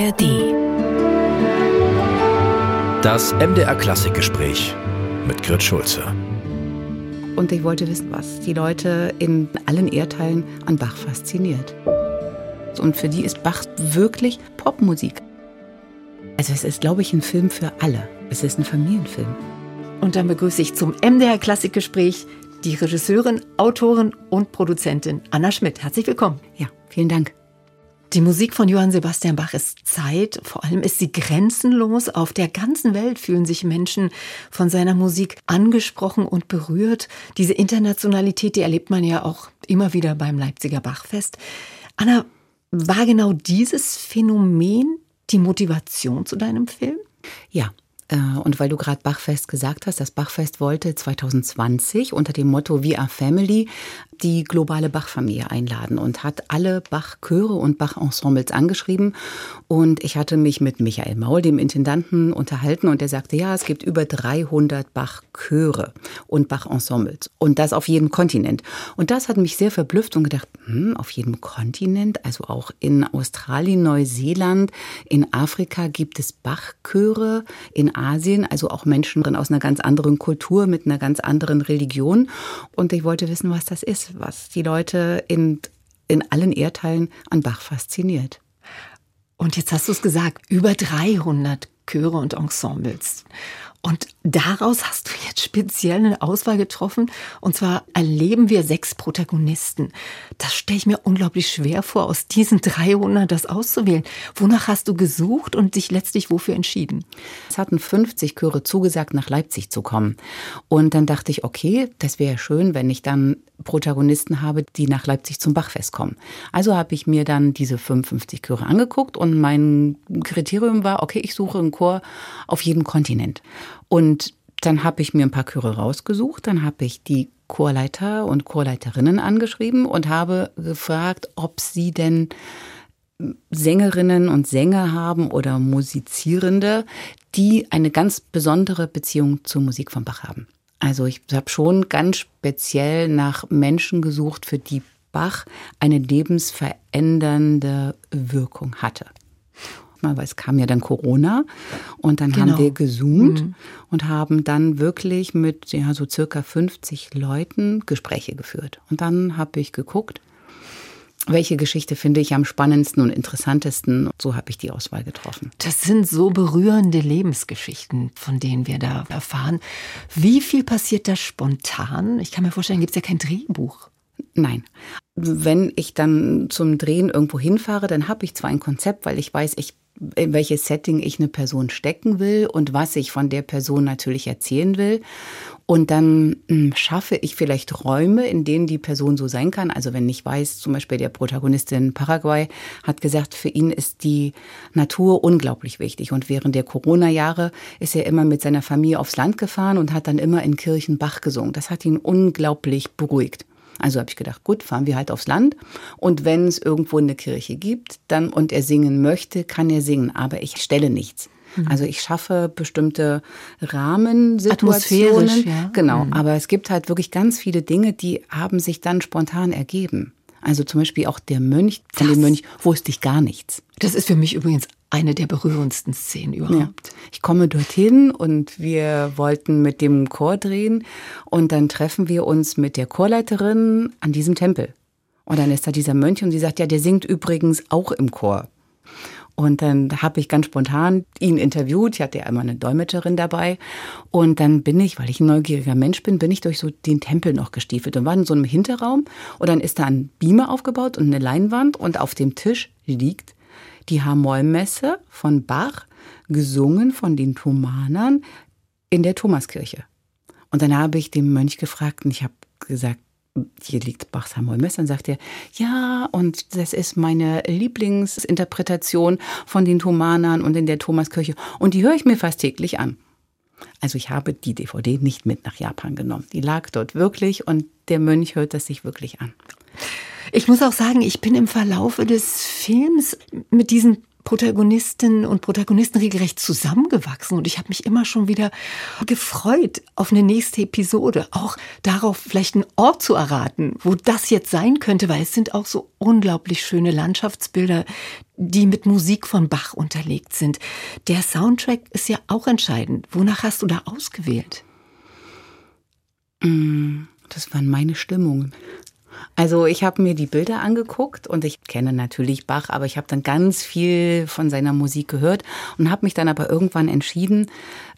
ARD. Das MDR Klassikgespräch mit Grit Schulze. Und ich wollte wissen, was die Leute in allen Erdteilen an Bach fasziniert. Und für die ist Bach wirklich Popmusik. Also es ist, glaube ich, ein Film für alle. Es ist ein Familienfilm. Und dann begrüße ich zum MDR Klassikgespräch die Regisseurin, Autorin und Produzentin Anna Schmidt. Herzlich willkommen. Ja, vielen Dank. Die Musik von Johann Sebastian Bach ist Zeit, vor allem ist sie grenzenlos. Auf der ganzen Welt fühlen sich Menschen von seiner Musik angesprochen und berührt. Diese Internationalität, die erlebt man ja auch immer wieder beim Leipziger Bachfest. Anna, war genau dieses Phänomen die Motivation zu deinem Film? Ja, und weil du gerade Bachfest gesagt hast, das Bachfest wollte 2020 unter dem Motto We Are Family die globale Bach-Familie einladen und hat alle Bach-Chöre und Bach-Ensembles angeschrieben. Und ich hatte mich mit Michael Maul, dem Intendanten, unterhalten und der sagte, ja, es gibt über 300 Bach-Chöre und Bach-Ensembles und das auf jedem Kontinent. Und das hat mich sehr verblüfft und gedacht, hm, auf jedem Kontinent, also auch in Australien, Neuseeland, in Afrika gibt es Bach-Chöre, in Asien, also auch Menschen aus einer ganz anderen Kultur mit einer ganz anderen Religion. Und ich wollte wissen, was das ist was die Leute in, in allen Erdteilen an Bach fasziniert. Und jetzt hast du es gesagt, über 300 Chöre und Ensembles. Und daraus hast du jetzt speziell eine Auswahl getroffen. Und zwar erleben wir sechs Protagonisten. Das stelle ich mir unglaublich schwer vor, aus diesen 300 das auszuwählen. Wonach hast du gesucht und dich letztlich wofür entschieden? Es hatten 50 Chöre zugesagt, nach Leipzig zu kommen. Und dann dachte ich, okay, das wäre schön, wenn ich dann Protagonisten habe, die nach Leipzig zum Bachfest kommen. Also habe ich mir dann diese 55 Chöre angeguckt und mein Kriterium war, okay, ich suche einen Chor auf jedem Kontinent. Und dann habe ich mir ein paar Chöre rausgesucht, dann habe ich die Chorleiter und Chorleiterinnen angeschrieben und habe gefragt, ob sie denn Sängerinnen und Sänger haben oder Musizierende, die eine ganz besondere Beziehung zur Musik von Bach haben. Also ich habe schon ganz speziell nach Menschen gesucht, für die Bach eine lebensverändernde Wirkung hatte weil es kam ja dann Corona und dann genau. haben wir gezoomt mhm. und haben dann wirklich mit ja, so circa 50 Leuten Gespräche geführt. Und dann habe ich geguckt, welche Geschichte finde ich am spannendsten und interessantesten. So habe ich die Auswahl getroffen. Das sind so berührende Lebensgeschichten, von denen wir da erfahren. Wie viel passiert da spontan? Ich kann mir vorstellen, gibt es ja kein Drehbuch. Nein. Wenn ich dann zum Drehen irgendwo hinfahre, dann habe ich zwar ein Konzept, weil ich weiß, ich in welches Setting ich eine Person stecken will und was ich von der Person natürlich erzählen will. Und dann hm, schaffe ich vielleicht Räume, in denen die Person so sein kann. Also wenn ich weiß, zum Beispiel der Protagonist in Paraguay hat gesagt, für ihn ist die Natur unglaublich wichtig. Und während der Corona-Jahre ist er immer mit seiner Familie aufs Land gefahren und hat dann immer in Kirchen Bach gesungen. Das hat ihn unglaublich beruhigt. Also habe ich gedacht, gut, fahren wir halt aufs Land. Und wenn es irgendwo eine Kirche gibt, dann und er singen möchte, kann er singen. Aber ich stelle nichts. Mhm. Also ich schaffe bestimmte Rahmensituationen. Ja. Genau. Mhm. Aber es gibt halt wirklich ganz viele Dinge, die haben sich dann spontan ergeben. Also zum Beispiel auch der Mönch, von das, dem Mönch wusste ich gar nichts. Das ist für mich übrigens eine der berührendsten Szenen überhaupt. Ja. Ich komme dorthin und wir wollten mit dem Chor drehen und dann treffen wir uns mit der Chorleiterin an diesem Tempel. Und dann ist da dieser Mönch und sie sagt, ja, der singt übrigens auch im Chor. Und dann habe ich ganz spontan ihn interviewt. Ich hatte ja immer eine Dolmetscherin dabei. Und dann bin ich, weil ich ein neugieriger Mensch bin, bin ich durch so den Tempel noch gestiefelt und war in so einem Hinterraum. Und dann ist da ein Beamer aufgebaut und eine Leinwand. Und auf dem Tisch liegt die Hamollmesse von Bach, gesungen von den Thomanern in der Thomaskirche. Und dann habe ich den Mönch gefragt und ich habe gesagt, hier liegt Bachs Hamollmesse. Dann sagt er, ja, und das ist meine Lieblingsinterpretation von den Thomanern und in der Thomaskirche. Und die höre ich mir fast täglich an. Also ich habe die DVD nicht mit nach Japan genommen. Die lag dort wirklich und der Mönch hört das sich wirklich an. Ich muss auch sagen, ich bin im Verlaufe des Films mit diesen Protagonistinnen und Protagonisten regelrecht zusammengewachsen und ich habe mich immer schon wieder gefreut auf eine nächste Episode, auch darauf vielleicht einen Ort zu erraten, wo das jetzt sein könnte, weil es sind auch so unglaublich schöne Landschaftsbilder, die mit Musik von Bach unterlegt sind. Der Soundtrack ist ja auch entscheidend. Wonach hast du da ausgewählt? Mm, das waren meine Stimmungen. Also ich habe mir die Bilder angeguckt und ich kenne natürlich Bach, aber ich habe dann ganz viel von seiner Musik gehört und habe mich dann aber irgendwann entschieden,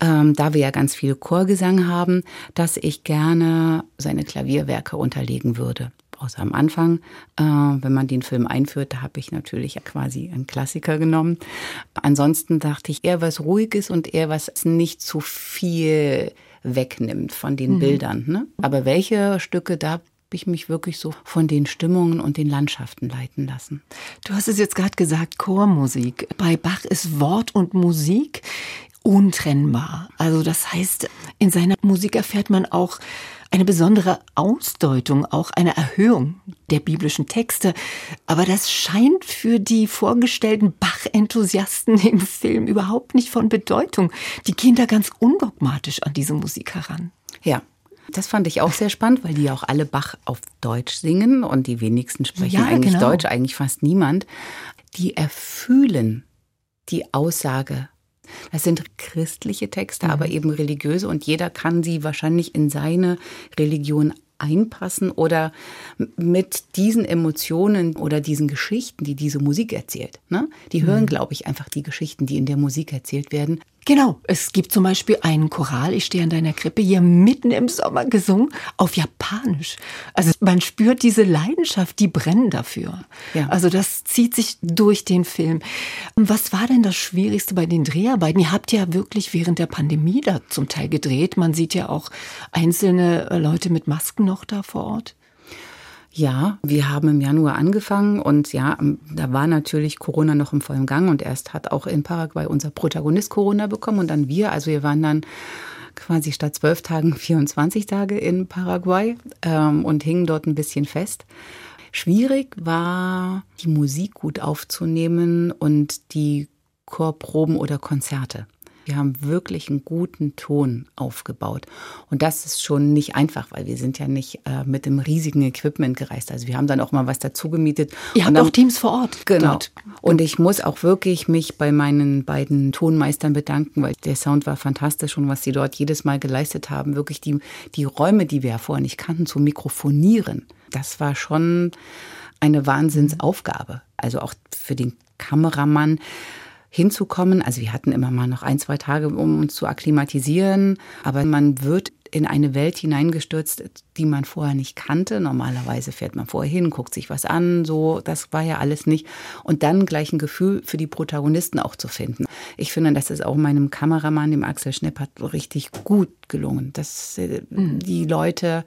ähm, da wir ja ganz viel Chorgesang haben, dass ich gerne seine Klavierwerke unterlegen würde. Außer am Anfang, äh, wenn man den Film einführt, da habe ich natürlich quasi einen Klassiker genommen. Ansonsten dachte ich eher was Ruhiges und eher was nicht zu viel wegnimmt von den mhm. Bildern. Ne? Aber welche Stücke da ich mich wirklich so von den Stimmungen und den Landschaften leiten lassen. Du hast es jetzt gerade gesagt, Chormusik. Bei Bach ist Wort und Musik untrennbar. Also das heißt, in seiner Musik erfährt man auch eine besondere Ausdeutung, auch eine Erhöhung der biblischen Texte. Aber das scheint für die vorgestellten Bach-Enthusiasten im Film überhaupt nicht von Bedeutung. Die gehen da ganz undogmatisch an diese Musik heran. Ja, das fand ich auch sehr spannend, weil die ja auch alle Bach auf Deutsch singen und die wenigsten sprechen ja, eigentlich genau. Deutsch, eigentlich fast niemand. Die erfühlen die Aussage. Das sind christliche Texte, mhm. aber eben religiöse und jeder kann sie wahrscheinlich in seine Religion einpassen oder mit diesen Emotionen oder diesen Geschichten, die diese Musik erzählt. Ne? Die hören, mhm. glaube ich, einfach die Geschichten, die in der Musik erzählt werden, Genau, es gibt zum Beispiel einen Choral, ich stehe an deiner Krippe, hier mitten im Sommer gesungen, auf Japanisch. Also man spürt diese Leidenschaft, die brennen dafür. Ja. Also das zieht sich durch den Film. Was war denn das Schwierigste bei den Dreharbeiten? Ihr habt ja wirklich während der Pandemie da zum Teil gedreht. Man sieht ja auch einzelne äh, Leute mit Masken noch da vor Ort. Ja, wir haben im Januar angefangen und ja, da war natürlich Corona noch im vollen Gang und erst hat auch in Paraguay unser Protagonist Corona bekommen und dann wir. Also wir waren dann quasi statt zwölf Tagen 24 Tage in Paraguay ähm, und hingen dort ein bisschen fest. Schwierig war, die Musik gut aufzunehmen und die Chorproben oder Konzerte. Wir haben wirklich einen guten Ton aufgebaut. Und das ist schon nicht einfach, weil wir sind ja nicht äh, mit dem riesigen Equipment gereist. Also wir haben dann auch mal was dazu gemietet. Ihr habt auch Teams vor Ort. Genau. Dort. Und ich muss auch wirklich mich bei meinen beiden Tonmeistern bedanken, weil der Sound war fantastisch und was sie dort jedes Mal geleistet haben, wirklich die, die Räume, die wir ja vorher nicht kannten, zu mikrofonieren. Das war schon eine Wahnsinnsaufgabe. Also auch für den Kameramann hinzukommen. Also wir hatten immer mal noch ein, zwei Tage, um uns zu akklimatisieren. Aber man wird in eine Welt hineingestürzt, die man vorher nicht kannte. Normalerweise fährt man vorher hin, guckt sich was an, so, das war ja alles nicht. Und dann gleich ein Gefühl für die Protagonisten auch zu finden. Ich finde, das ist auch meinem Kameramann, dem Axel Schneppert, richtig gut gelungen, dass äh, mhm. die Leute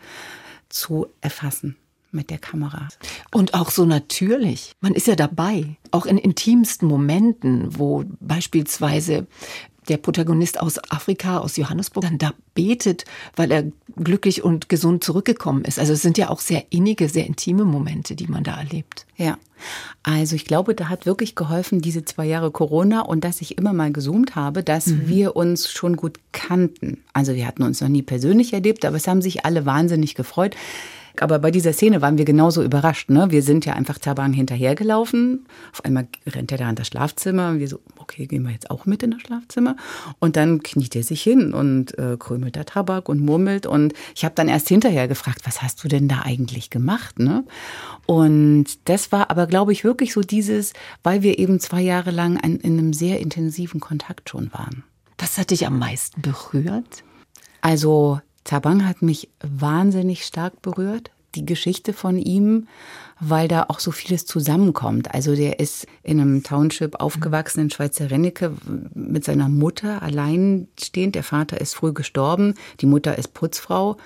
zu erfassen mit der Kamera. Und auch so natürlich. Man ist ja dabei, auch in intimsten Momenten, wo beispielsweise der Protagonist aus Afrika, aus Johannesburg, dann da betet, weil er glücklich und gesund zurückgekommen ist. Also es sind ja auch sehr innige, sehr intime Momente, die man da erlebt. Ja. Also ich glaube, da hat wirklich geholfen, diese zwei Jahre Corona und dass ich immer mal gezoomt habe, dass mhm. wir uns schon gut kannten. Also wir hatten uns noch nie persönlich erlebt, aber es haben sich alle wahnsinnig gefreut. Aber bei dieser Szene waren wir genauso überrascht. Ne? Wir sind ja einfach Taban hinterhergelaufen. Auf einmal rennt er da in das Schlafzimmer. Und wir so, okay, gehen wir jetzt auch mit in das Schlafzimmer. Und dann kniet er sich hin und äh, krümelt da Tabak und murmelt. Und ich habe dann erst hinterher gefragt, was hast du denn da eigentlich gemacht? Ne? Und das war aber, glaube ich, wirklich so dieses, weil wir eben zwei Jahre lang ein, in einem sehr intensiven Kontakt schon waren. Was hat dich am meisten berührt? Also Tabang hat mich wahnsinnig stark berührt. Die Geschichte von ihm, weil da auch so vieles zusammenkommt. Also der ist in einem Township aufgewachsen in Schweizer Rennecke mit seiner Mutter alleinstehend. Der Vater ist früh gestorben, die Mutter ist Putzfrau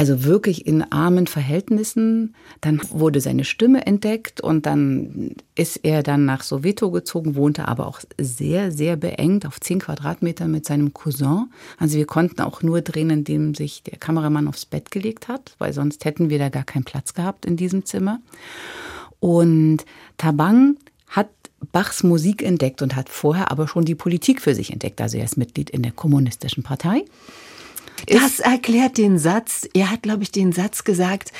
also wirklich in armen Verhältnissen. Dann wurde seine Stimme entdeckt und dann ist er dann nach Soweto gezogen, wohnte aber auch sehr, sehr beengt auf zehn Quadratmeter mit seinem Cousin. Also wir konnten auch nur drehen, indem sich der Kameramann aufs Bett gelegt hat, weil sonst hätten wir da gar keinen Platz gehabt in diesem Zimmer. Und Tabang hat Bachs Musik entdeckt und hat vorher aber schon die Politik für sich entdeckt. Also er ist Mitglied in der Kommunistischen Partei das erklärt den Satz. Er hat, glaube ich, den Satz gesagt,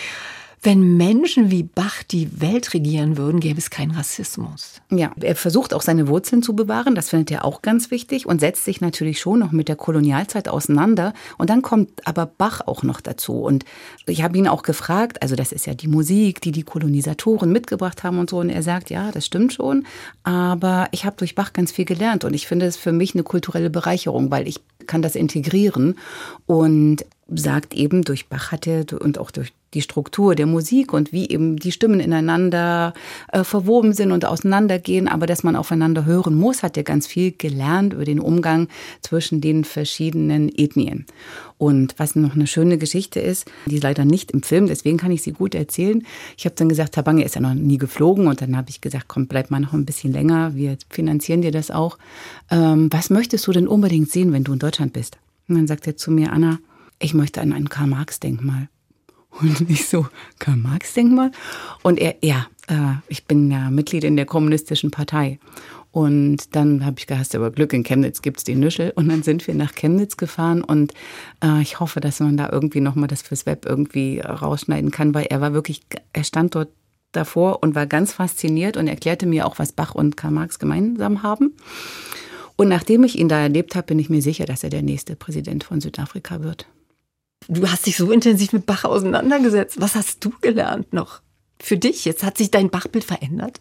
Wenn Menschen wie Bach die Welt regieren würden, gäbe es keinen Rassismus. Ja, er versucht auch seine Wurzeln zu bewahren, das findet er auch ganz wichtig und setzt sich natürlich schon noch mit der Kolonialzeit auseinander. Und dann kommt aber Bach auch noch dazu. Und ich habe ihn auch gefragt, also das ist ja die Musik, die die Kolonisatoren mitgebracht haben und so. Und er sagt, ja, das stimmt schon, aber ich habe durch Bach ganz viel gelernt und ich finde es für mich eine kulturelle Bereicherung, weil ich kann das integrieren und sagt eben, durch Bach hat er und auch durch die Struktur der Musik und wie eben die Stimmen ineinander äh, verwoben sind und auseinandergehen, aber dass man aufeinander hören muss, hat er ganz viel gelernt über den Umgang zwischen den verschiedenen Ethnien. Und was noch eine schöne Geschichte ist, die ist leider nicht im Film, deswegen kann ich sie gut erzählen. Ich habe dann gesagt, Tabange ist ja noch nie geflogen und dann habe ich gesagt, komm, bleib mal noch ein bisschen länger, wir finanzieren dir das auch. Ähm, was möchtest du denn unbedingt sehen, wenn du in Deutschland bist? Und dann sagt er zu mir, Anna, ich möchte an ein Karl-Marx-Denkmal. Und ich so, Karl-Marx-Denkmal? Und er, ja, äh, ich bin ja Mitglied in der Kommunistischen Partei. Und dann habe ich gehasst, aber Glück, in Chemnitz gibt es die Nüschel. Und dann sind wir nach Chemnitz gefahren und äh, ich hoffe, dass man da irgendwie nochmal das fürs Web irgendwie rausschneiden kann, weil er war wirklich, er stand dort davor und war ganz fasziniert und erklärte mir auch, was Bach und Karl Marx gemeinsam haben. Und nachdem ich ihn da erlebt habe, bin ich mir sicher, dass er der nächste Präsident von Südafrika wird. Du hast dich so intensiv mit Bach auseinandergesetzt. Was hast du gelernt noch? Für dich, jetzt hat sich dein Bachbild verändert?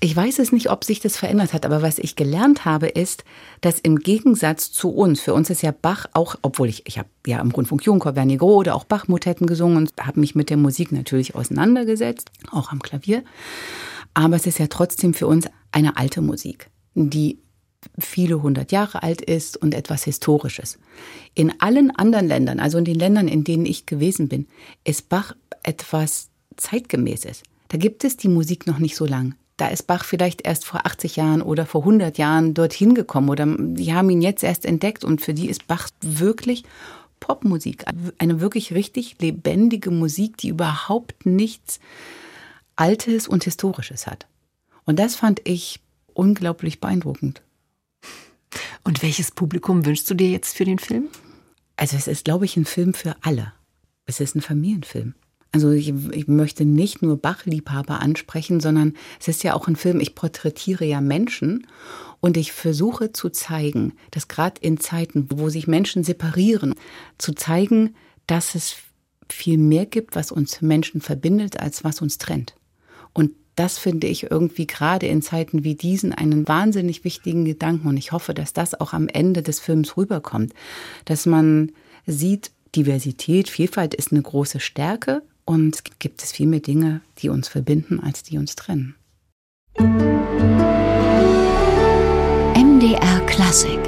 Ich weiß es nicht, ob sich das verändert hat, aber was ich gelernt habe, ist, dass im Gegensatz zu uns, für uns ist ja Bach auch, obwohl ich, ich habe ja im Rundfunk Jungchor Vernigo oder auch Bachmotetten gesungen und habe mich mit der Musik natürlich auseinandergesetzt, auch am Klavier. Aber es ist ja trotzdem für uns eine alte Musik, die viele hundert Jahre alt ist und etwas Historisches. In allen anderen Ländern, also in den Ländern, in denen ich gewesen bin, ist Bach etwas Zeitgemäßes. Da gibt es die Musik noch nicht so lang. Da ist Bach vielleicht erst vor 80 Jahren oder vor 100 Jahren dorthin gekommen oder die haben ihn jetzt erst entdeckt und für die ist Bach wirklich Popmusik. Eine wirklich richtig lebendige Musik, die überhaupt nichts Altes und Historisches hat. Und das fand ich unglaublich beeindruckend. Und welches Publikum wünschst du dir jetzt für den Film? Also es ist, glaube ich, ein Film für alle. Es ist ein Familienfilm. Also ich, ich, möchte nicht nur Bachliebhaber ansprechen, sondern es ist ja auch ein Film, ich porträtiere ja Menschen und ich versuche zu zeigen, dass gerade in Zeiten, wo sich Menschen separieren, zu zeigen, dass es viel mehr gibt, was uns Menschen verbindet, als was uns trennt. Das finde ich irgendwie gerade in Zeiten wie diesen einen wahnsinnig wichtigen Gedanken. Und ich hoffe, dass das auch am Ende des Films rüberkommt. Dass man sieht, Diversität, Vielfalt ist eine große Stärke und gibt es viel mehr Dinge, die uns verbinden, als die uns trennen. MDR Klassik